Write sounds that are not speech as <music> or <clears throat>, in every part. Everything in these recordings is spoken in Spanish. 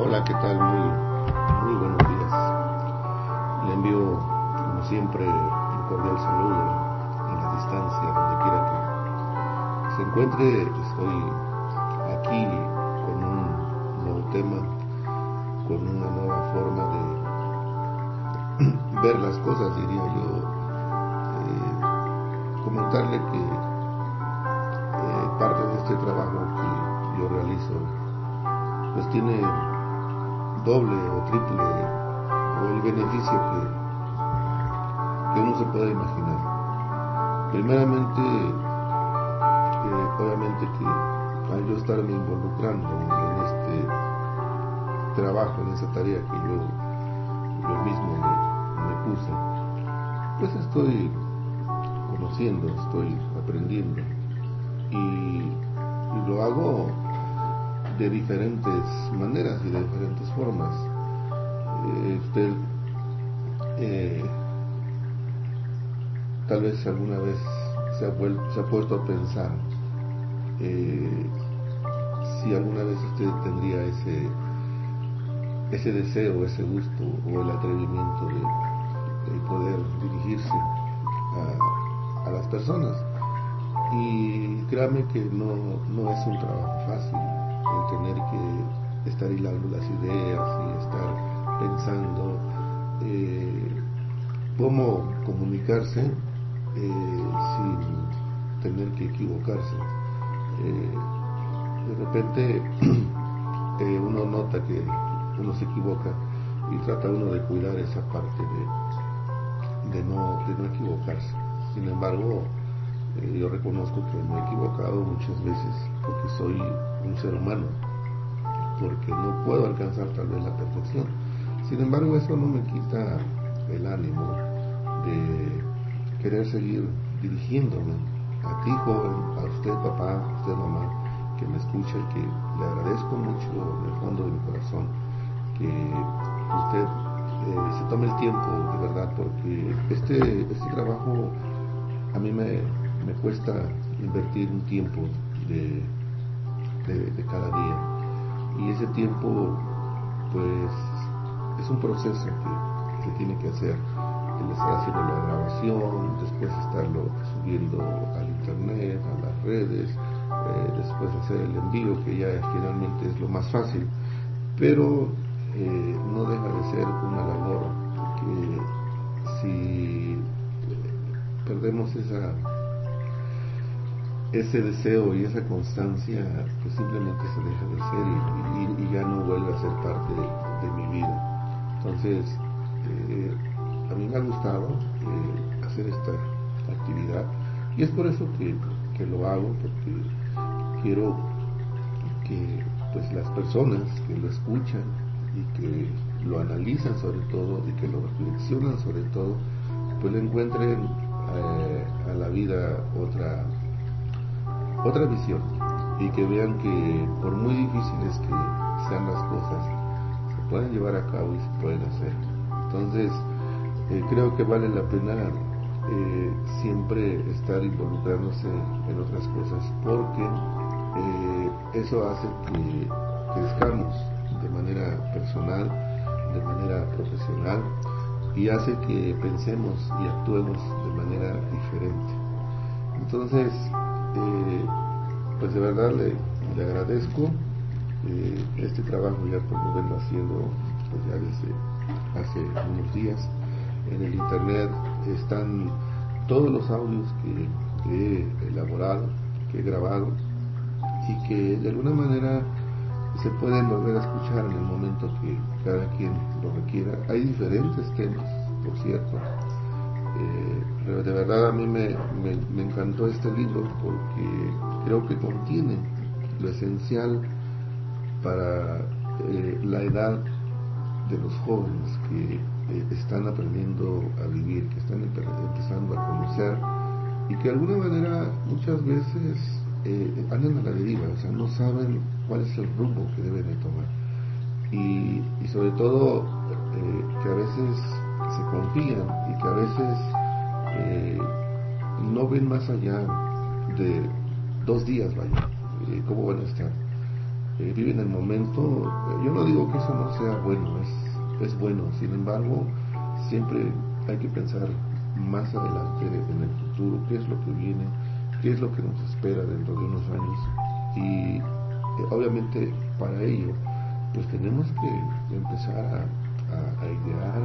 Hola, ¿qué tal? Muy, muy buenos días. Le envío, como siempre, un cordial saludo en la distancia, donde quiera que se encuentre. Estoy aquí con un nuevo tema, con una nueva forma de <clears throat> ver las cosas, diría yo. Eh, comentarle que eh, parte de este trabajo que yo realizo pues tiene doble o triple o el beneficio que, que uno se puede imaginar. Primeramente, eh, obviamente que al yo estarme involucrando en este trabajo, en esa tarea que yo, yo mismo me, puse, pues estoy conociendo, estoy aprendiendo y lo hago de diferentes maneras y de diferentes formas. Eh, usted eh, tal vez alguna vez se ha, puesto a pensar eh, si alguna vez usted tendría ese ese deseo, ese gusto o el atrevimiento de, poder dirigirse a, a, las personas. Y créame que no, no es un trabajo fácil el tener que estar hilando las ideas y estar pensando eh, cómo comunicarse eh, sin tener que equivocarse. Eh, de repente <clears throat> uno nota que uno se equivoca y trata uno de cuidar esa parte de, no, de no equivocarse. Sin embargo, yo reconozco que me he equivocado muchas veces porque soy un ser humano, porque no puedo alcanzar tal vez la perfección. Sin embargo, eso no me quita el ánimo de querer seguir dirigiéndome a ti, joven, a usted, papá, a usted, mamá, que me escucha y que le agradezco mucho en el fondo de mi corazón que usted eh, se tome el tiempo, de verdad, porque este, este trabajo a mí me, me cuesta invertir un tiempo de, de, cada día. Y ese tiempo, pues, es un proceso que, se tiene que hacer. El estar haciendo la grabación, después estarlo subiendo al internet, a las redes, eh, después hacer el envío, que ya finalmente es lo más fácil. Pero eh, no deja de ser una labor que si perdemos esa ese deseo y esa constancia pues simplemente se deja de ser y, ya no vuelve a ser parte de, mi vida. Entonces, eh, a mí me ha gustado eh, hacer esta, actividad y es por eso que, lo hago, porque quiero que pues las personas que lo escuchan y que lo analizan sobre todo y que lo reflexionan sobre todo, pues le encuentren eh, a la vida otra otra visión y que vean que por muy difíciles que sean las cosas, se pueden llevar a cabo y se pueden hacer. Entonces, eh, creo que vale la pena eh, siempre estar involucrándose en otras cosas porque eh, eso hace que crezcamos de manera personal, de manera profesional y hace que pensemos y actuemos de manera diferente. Entonces, eh, pues de verdad le, agradezco eh, este trabajo ya por lo vengo haciendo pues ya desde hace unos días. En el internet están todos los audios que, he elaborado que he grabado y que de alguna manera se pueden volver a escuchar en el momento que cada quien lo requiera. Hay diferentes temas por cierto eh, de verdad a mí me, encantó este libro porque creo que contiene lo esencial para eh, la edad de los jóvenes que eh, están aprendiendo a vivir, que están empezando a conocer y que de alguna manera muchas veces andan a la deriva, o sea, no saben cuál es el rumbo que deben de tomar. Y, y sobre todo que a veces se confían y que a veces eh, no ven más allá de dos días, vaya, eh, cómo van a estar. eh, vive en el momento. Yo no digo que eso no sea bueno, es, es bueno, sin embargo, siempre hay que pensar más adelante en el futuro, qué es lo que viene, qué es lo que nos espera dentro de unos años. Y eh, obviamente para ello, pues tenemos que empezar a idear,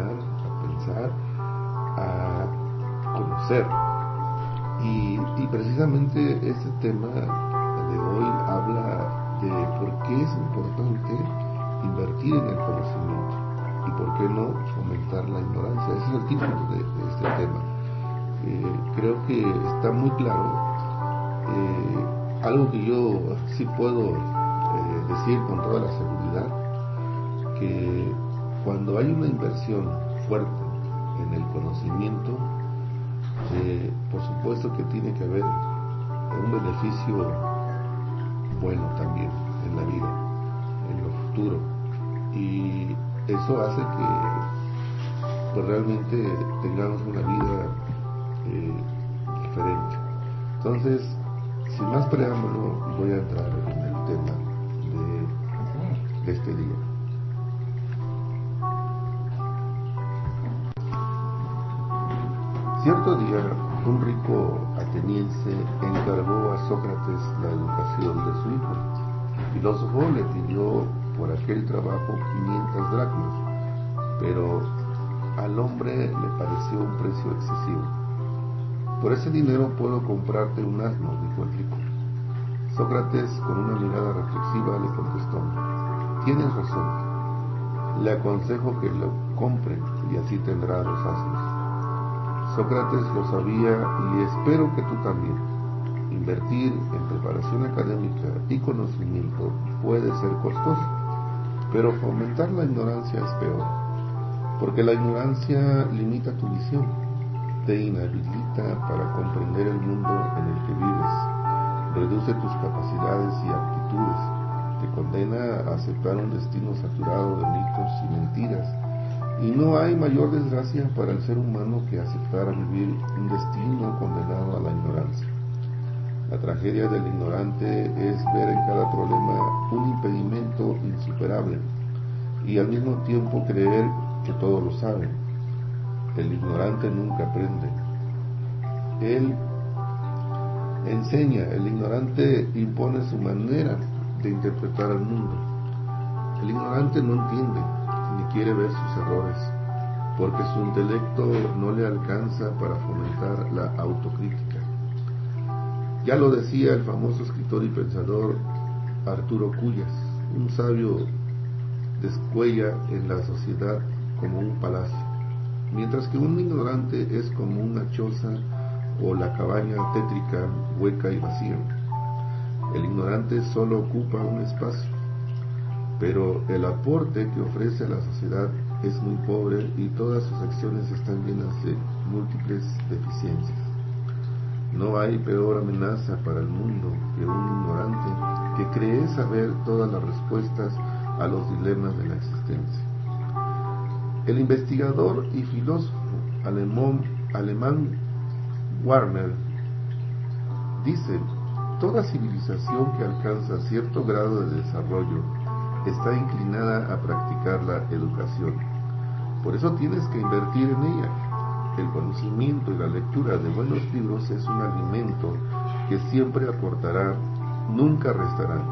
a pensar, a conocer. Y, y precisamente este tema de hoy habla de por qué es importante invertir en el conocimiento y por qué no fomentar la ignorancia. Ese es el título de, este tema. Eh, creo que está muy claro. Eh, algo que yo sí puedo eh, decir con toda la seguridad, que cuando hay una inversión fuerte en el conocimiento, por supuesto que tiene que haber un beneficio bueno también en la vida, en lo futuro. Y eso hace que pues, realmente tengamos una vida eh, diferente. Entonces, sin más preámbulo, voy a entrar en el tema de, este día. Cierto día, un rico ateniense encargó a Sócrates la educación de su hijo. El filósofo le pidió por aquel trabajo 500 dracmas, pero al hombre le pareció un precio excesivo. Por ese dinero puedo comprarte un asno, dijo el rico. Sócrates, con una mirada reflexiva, le contestó, tienes razón, le aconsejo que lo compre y así tendrá los asnos. Sócrates lo sabía y espero que tú también. Invertir en preparación académica y conocimiento puede ser costoso pero fomentar la ignorancia es peor, porque la ignorancia limita tu visión, te inhabilita para comprender el mundo en el que vives, reduce tus capacidades y aptitudes, te condena a aceptar un destino saturado de mitos y mentiras. Y no hay mayor desgracia para el ser humano que aceptar vivir un destino condenado a la ignorancia. La tragedia del ignorante es ver en cada problema un impedimento insuperable y al mismo tiempo creer que todo lo sabe. El ignorante nunca aprende. Él enseña, el ignorante impone su manera de interpretar al mundo. El ignorante no entiende ni quiere ver sus errores, porque su intelecto no le alcanza para fomentar la autocrítica. Ya lo decía el famoso escritor y pensador Arturo Cuyas, un sabio descuella en la sociedad como un palacio, mientras que un ignorante es como una choza o la cabaña tétrica, hueca y vacía. El ignorante solo ocupa un espacio, pero el aporte que ofrece a la sociedad es muy pobre y todas sus acciones están llenas de múltiples deficiencias. No hay peor amenaza para el mundo que un ignorante que cree saber todas las respuestas a los dilemas de la existencia. El investigador y filósofo alemán, alemán Warner dice, toda civilización que alcanza cierto grado de desarrollo está inclinada a practicar la educación. Por eso tienes que invertir en ella el conocimiento y la lectura de buenos libros es un alimento que siempre aportará, nunca restará.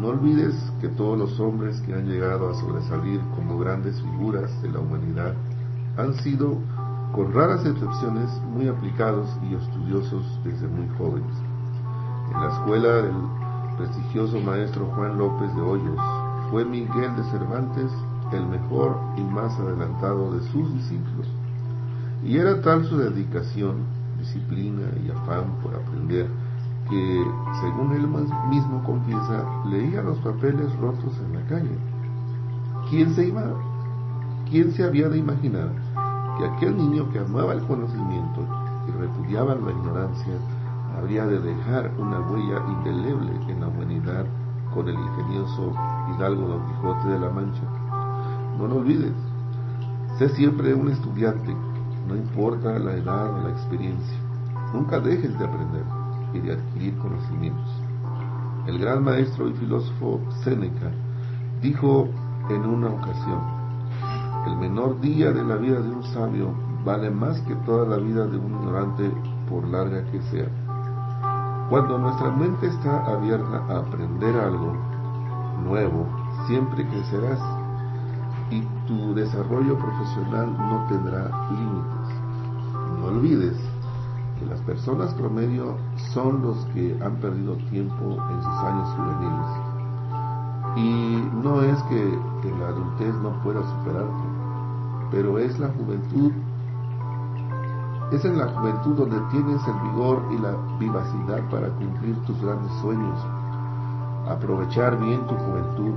No olvides que todos los hombres que han llegado a sobresalir como grandes figuras de la humanidad han sido, con raras excepciones, muy aplicados y estudiosos desde muy jóvenes. En la escuela del prestigioso maestro Juan López de Hoyos fue Miguel de Cervantes el mejor y más adelantado de sus discípulos y era tal su dedicación, disciplina y afán por aprender que, según él mismo confiesa, leía los papeles rotos en la calle. ¿Quién se iba? ¿Quién se había de imaginar que aquel niño que amaba el conocimiento y repudiaba la ignorancia habría de dejar una huella indeleble en la humanidad con el ingenioso Hidalgo Don Quijote de la Mancha? No lo olvides, sé siempre un estudiante no importa la edad o la experiencia. Nunca dejes de aprender y de adquirir conocimientos. El gran maestro y filósofo Séneca dijo en una ocasión, el menor día de la vida de un sabio vale más que toda la vida de un ignorante por larga que sea. Cuando nuestra mente está abierta a aprender algo nuevo, siempre crecerás y tu desarrollo profesional no tendrá límites. No olvides que las personas promedio son los que han perdido tiempo en sus años juveniles. Y no es que la adultez no pueda superarte, pero es la juventud es en la juventud donde tienes el vigor y la vivacidad para cumplir tus grandes sueños. Aprovechar bien tu juventud,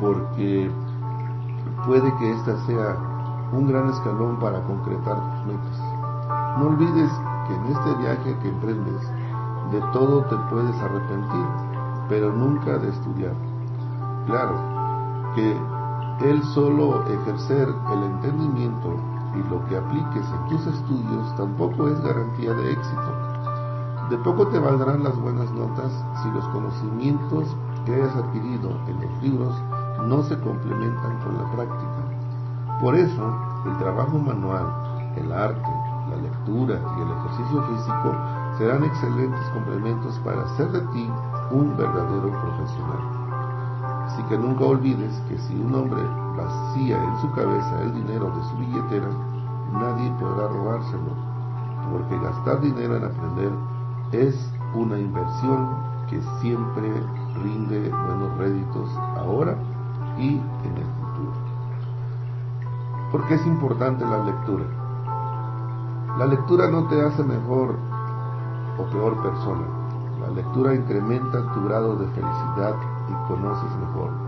porque puede que ésta sea un gran escalón para concretar tus metas. No olvides que en este viaje que emprendes, de todo te puedes arrepentir, pero nunca de estudiar. Claro, que el solo ejercer el entendimiento y lo que apliques en tus estudios tampoco es garantía de éxito. De poco te valdrán las buenas notas si los conocimientos que hayas adquirido en los libros no se complementan con la práctica. Por eso, el trabajo manual, el arte, la lectura y el ejercicio físico serán excelentes complementos para hacer de ti un verdadero profesional. Así que nunca olvides que si un hombre vacía en su cabeza el dinero de su billetera, nadie podrá robárselo, porque gastar dinero en aprender es una inversión que siempre rinde buenos réditos ahora y en el futuro. ¿Por qué es importante la lectura? La lectura no te hace mejor o peor persona. La lectura incrementa tu grado de felicidad y conoces mejor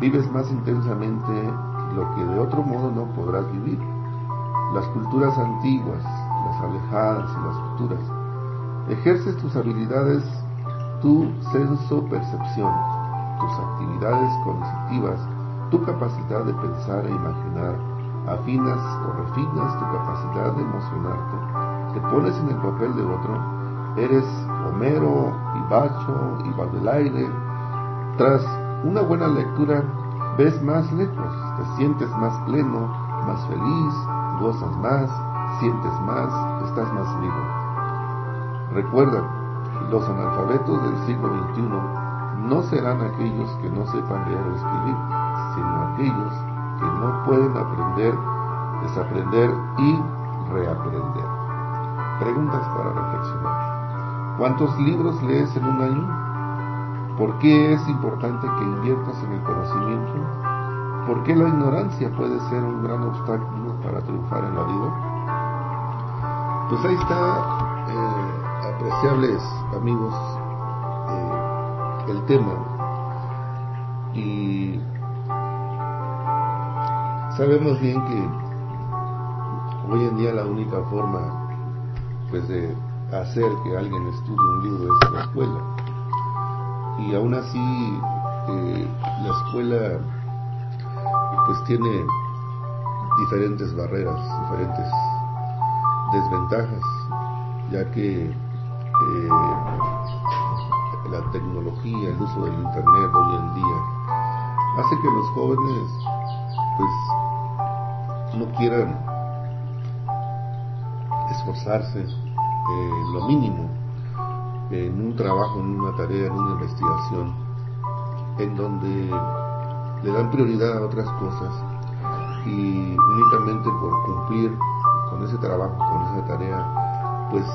vives más intensamente lo que de otro modo no podrás vivir. Las culturas antiguas, las alejadas y las futuras. Ejerces tus habilidades, tu senso-percepción, tus actividades cognitivas, tu capacidad de pensar e imaginar, afinas o refinas tu capacidad de emocionarte, te pones en el papel de otro, eres Homero y Bacho y Baudelaire, tras una buena lectura ves más lejos, te sientes más pleno, más feliz, gozas más, sientes más, estás más vivo. Recuerda, los analfabetos del siglo XXI no serán aquellos que no sepan leer o escribir, sino aquellos que no pueden aprender, desaprender y reaprender. Preguntas para reflexionar. ¿Cuántos libros lees en un año? ¿Por qué es importante que inviertas en el conocimiento? ¿Por qué la ignorancia puede ser un gran obstáculo para triunfar en la vida? Pues ahí está, apreciables amigos, eh, el tema. Y sabemos bien que hoy en día la única forma pues de hacer que alguien estudie un libro es la escuela y aún así eh, la escuela pues tiene diferentes barreras, diferentes desventajas, ya que eh, la tecnología, el uso del internet hoy en día hace que los jóvenes pues no quieran esforzarse eh, lo mínimo en un trabajo, en una tarea, en una investigación, en donde le dan prioridad a otras cosas y únicamente por cumplir con ese trabajo, con esa tarea, pues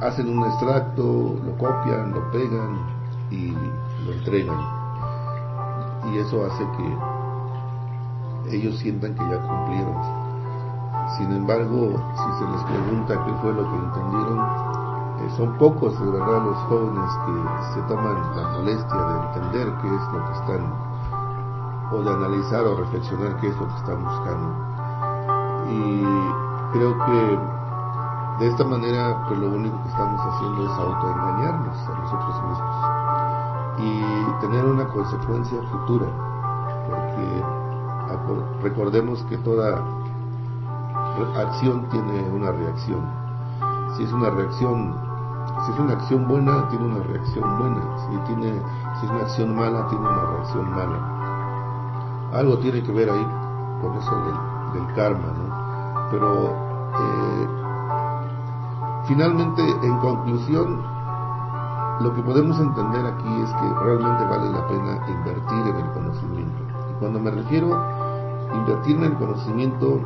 hacen un extracto, lo copian, lo pegan y lo entregan. Y eso hace que ellos sientan que ya cumplieron. Sin embargo, si se les pregunta qué fue lo que entendieron, eh, son pocos de verdad los jóvenes que se toman la molestia de entender qué es lo que están, o de analizar o reflexionar qué es lo que están buscando. Y creo que de esta manera, pues lo único que estamos haciendo es autoengañarnos a nosotros mismos y tener una consecuencia futura, porque recordemos que toda acción tiene una reacción. Si es una reacción si es una acción buena, tiene una reacción buena. Si, tiene, si es una acción mala, tiene una reacción mala. Algo tiene que ver ahí con eso del, karma, ¿no? Pero eh, finalmente, en conclusión, lo que podemos entender aquí es que realmente vale la pena invertir en el conocimiento. Y cuando me refiero a invertir en el conocimiento,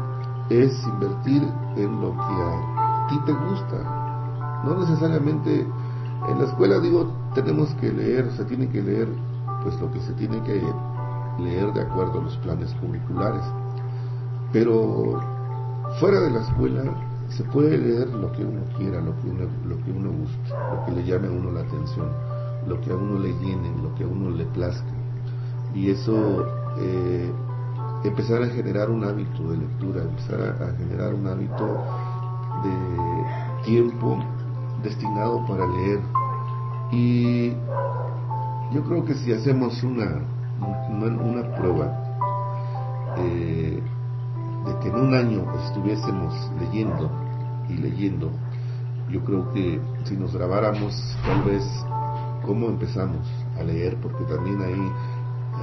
es invertir en lo que a ti te gusta. No necesariamente en la escuela, digo, tenemos que leer, se tiene que leer pues lo que se tiene que leer de acuerdo a los planes curriculares. Pero fuera de la escuela se puede leer lo que uno quiera, lo que uno, lo que uno guste, lo que le llame a uno la atención, lo que a uno le llene, lo que a uno le plazca. Y eso eh, empezar a generar un hábito de lectura, empezar a, generar un hábito de tiempo destinado para leer. Y yo creo que si hacemos una, una, prueba eh, de que en un año estuviésemos leyendo y leyendo, yo creo que si nos grabáramos tal vez cómo empezamos a leer, porque también ahí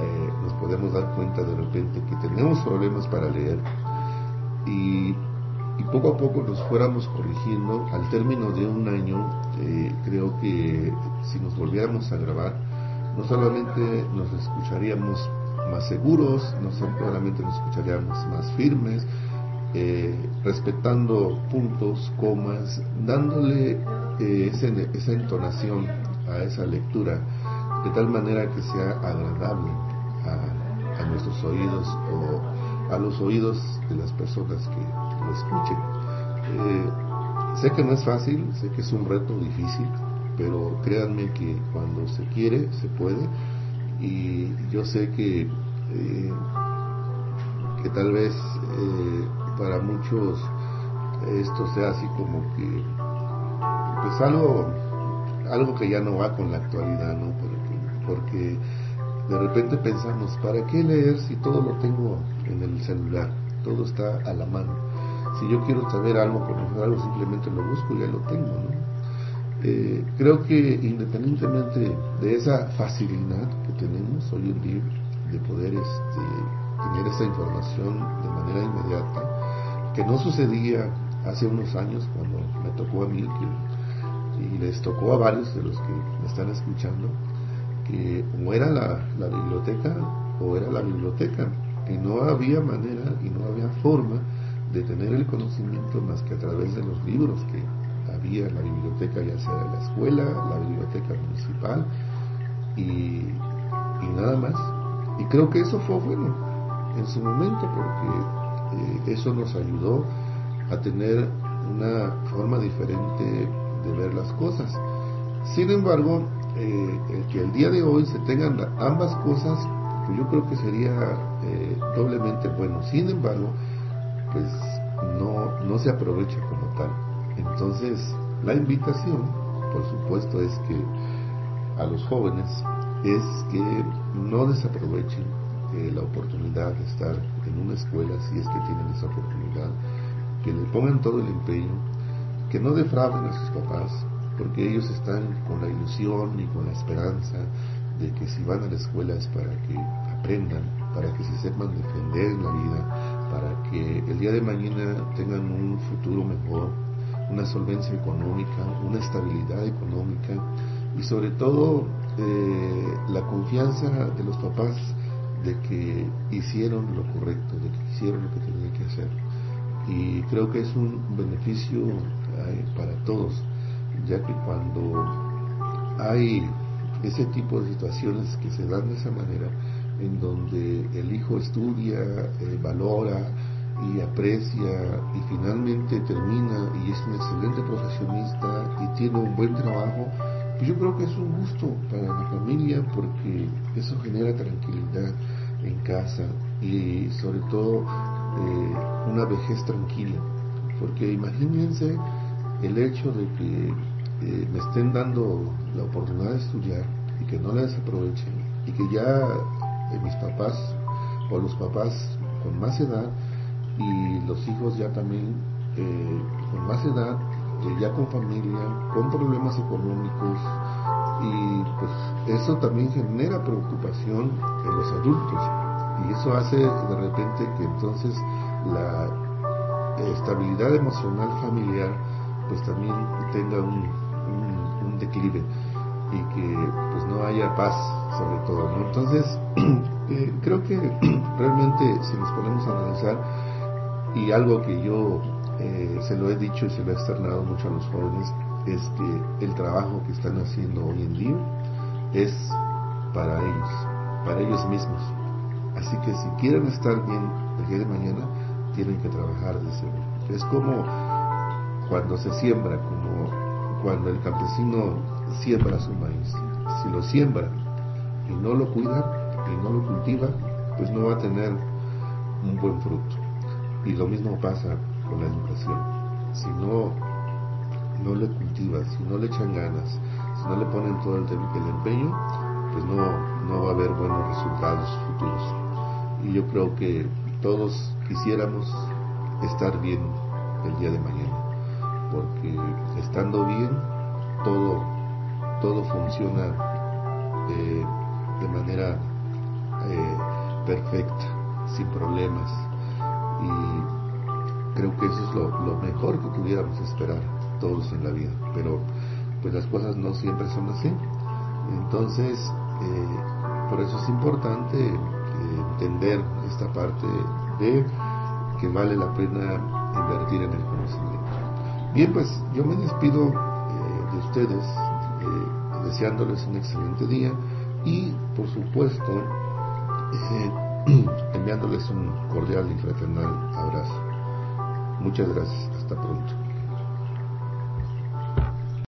eh, nos podemos dar cuenta de repente que tenemos problemas para leer y, poco a poco nos fuéramos corrigiendo, al término de un año, eh, creo que si nos volviéramos a grabar, no solamente nos escucharíamos más seguros, no solamente nos escucharíamos más firmes, eh, respetando puntos, comas, dándole esa entonación a esa lectura de tal manera que sea agradable a, nuestros oídos o a los oídos de las personas que lo escuchen. Eh, sé que no es fácil, sé que es un reto difícil, pero créanme que cuando se quiere, se puede. Y yo sé que, eh, que tal vez eh, para muchos esto sea así como que, pues algo, algo que ya no va con la actualidad, ¿no? porque de repente pensamos, ¿para qué leer si todo lo tengo en el celular? Todo está a la mano. Si yo quiero saber algo, conocer algo, simplemente lo busco y ya lo tengo. Eh, creo que independientemente de esa facilidad que tenemos hoy en día de poder este, tener esa información de manera inmediata, que no sucedía hace unos años cuando me tocó a mí y les tocó a varios de los que me están escuchando, que o era la, biblioteca o era la biblioteca, y no había manera y no había forma de tener el conocimiento más que a través de los libros que había la biblioteca, ya sea la escuela, la biblioteca municipal y, nada más. Y creo que eso fue bueno en su momento porque eh, eso nos ayudó a tener una forma diferente de ver las cosas. Sin embargo, eh, que el día de hoy se tengan ambas cosas, pues yo creo que sería eh, doblemente bueno. Sin embargo, pues no, no se aprovecha como tal. Entonces, la invitación, por supuesto, es que a los jóvenes es que no desaprovechen eh, la oportunidad de estar en una escuela, si es que tienen esa oportunidad, que le pongan todo el empeño, que no defrauden a sus papás, porque ellos están con la ilusión y con la esperanza de que si van a la escuela es para que aprendan, para que se sepan defender en la vida, para que el día de mañana tengan un futuro mejor, una solvencia económica, una estabilidad económica y sobre todo eh, la confianza de los papás de que hicieron lo correcto, de que hicieron lo que tenían que hacer. Y creo que es un beneficio eh, para todos ya que cuando hay ese tipo de situaciones que se dan de esa manera, en donde el hijo estudia, eh, valora y aprecia y finalmente termina y es un excelente profesionista y tiene un buen trabajo, pues yo creo que es un gusto para la familia porque eso genera tranquilidad en casa y sobre todo eh, una vejez tranquila. Porque imagínense el hecho de que eh, me estén dando la oportunidad de estudiar y que no la desaprovechen y que ya eh, mis papás o los papás con más edad y los hijos ya también eh, con más edad ya con familia, con problemas económicos, y pues eso también genera preocupación en los adultos y eso hace de repente que entonces la estabilidad emocional familiar pues también tenga un, un, declive y que pues no haya paz sobre todo ¿no? entonces <clears throat> eh, creo que <clears throat> realmente si nos ponemos a analizar y algo que yo eh, se lo he dicho y se lo he externado mucho a los jóvenes es que el trabajo que están haciendo hoy en día es para ellos, para ellos mismos. Así que si quieren estar bien el día de mañana, tienen que trabajar de seguro. Es como cuando se siembra, como cuando el campesino siembra su maíz. Si lo siembra y no lo cuida y no lo cultiva, pues no va a tener un buen fruto. Y lo mismo pasa con la educación. Si no no le cultivas, si no le echan ganas, si no le ponen todo el, el empeño, pues no, no va a haber buenos resultados futuros. Y yo creo que todos quisiéramos estar bien el día de mañana, porque estando bien, todo, todo funciona eh, de manera eh, perfecta, sin problemas. Y creo que eso es lo, mejor que pudiéramos esperar todos en la vida, pero pues las cosas no siempre son así. Entonces, eh, por eso es importante eh, entender esta parte de que vale la pena invertir en el conocimiento. Bien, pues yo me despido eh, de ustedes deseándoles un excelente día y por supuesto <clears throat> enviándoles un cordial y fraternal abrazo. Muchas gracias, hasta pronto.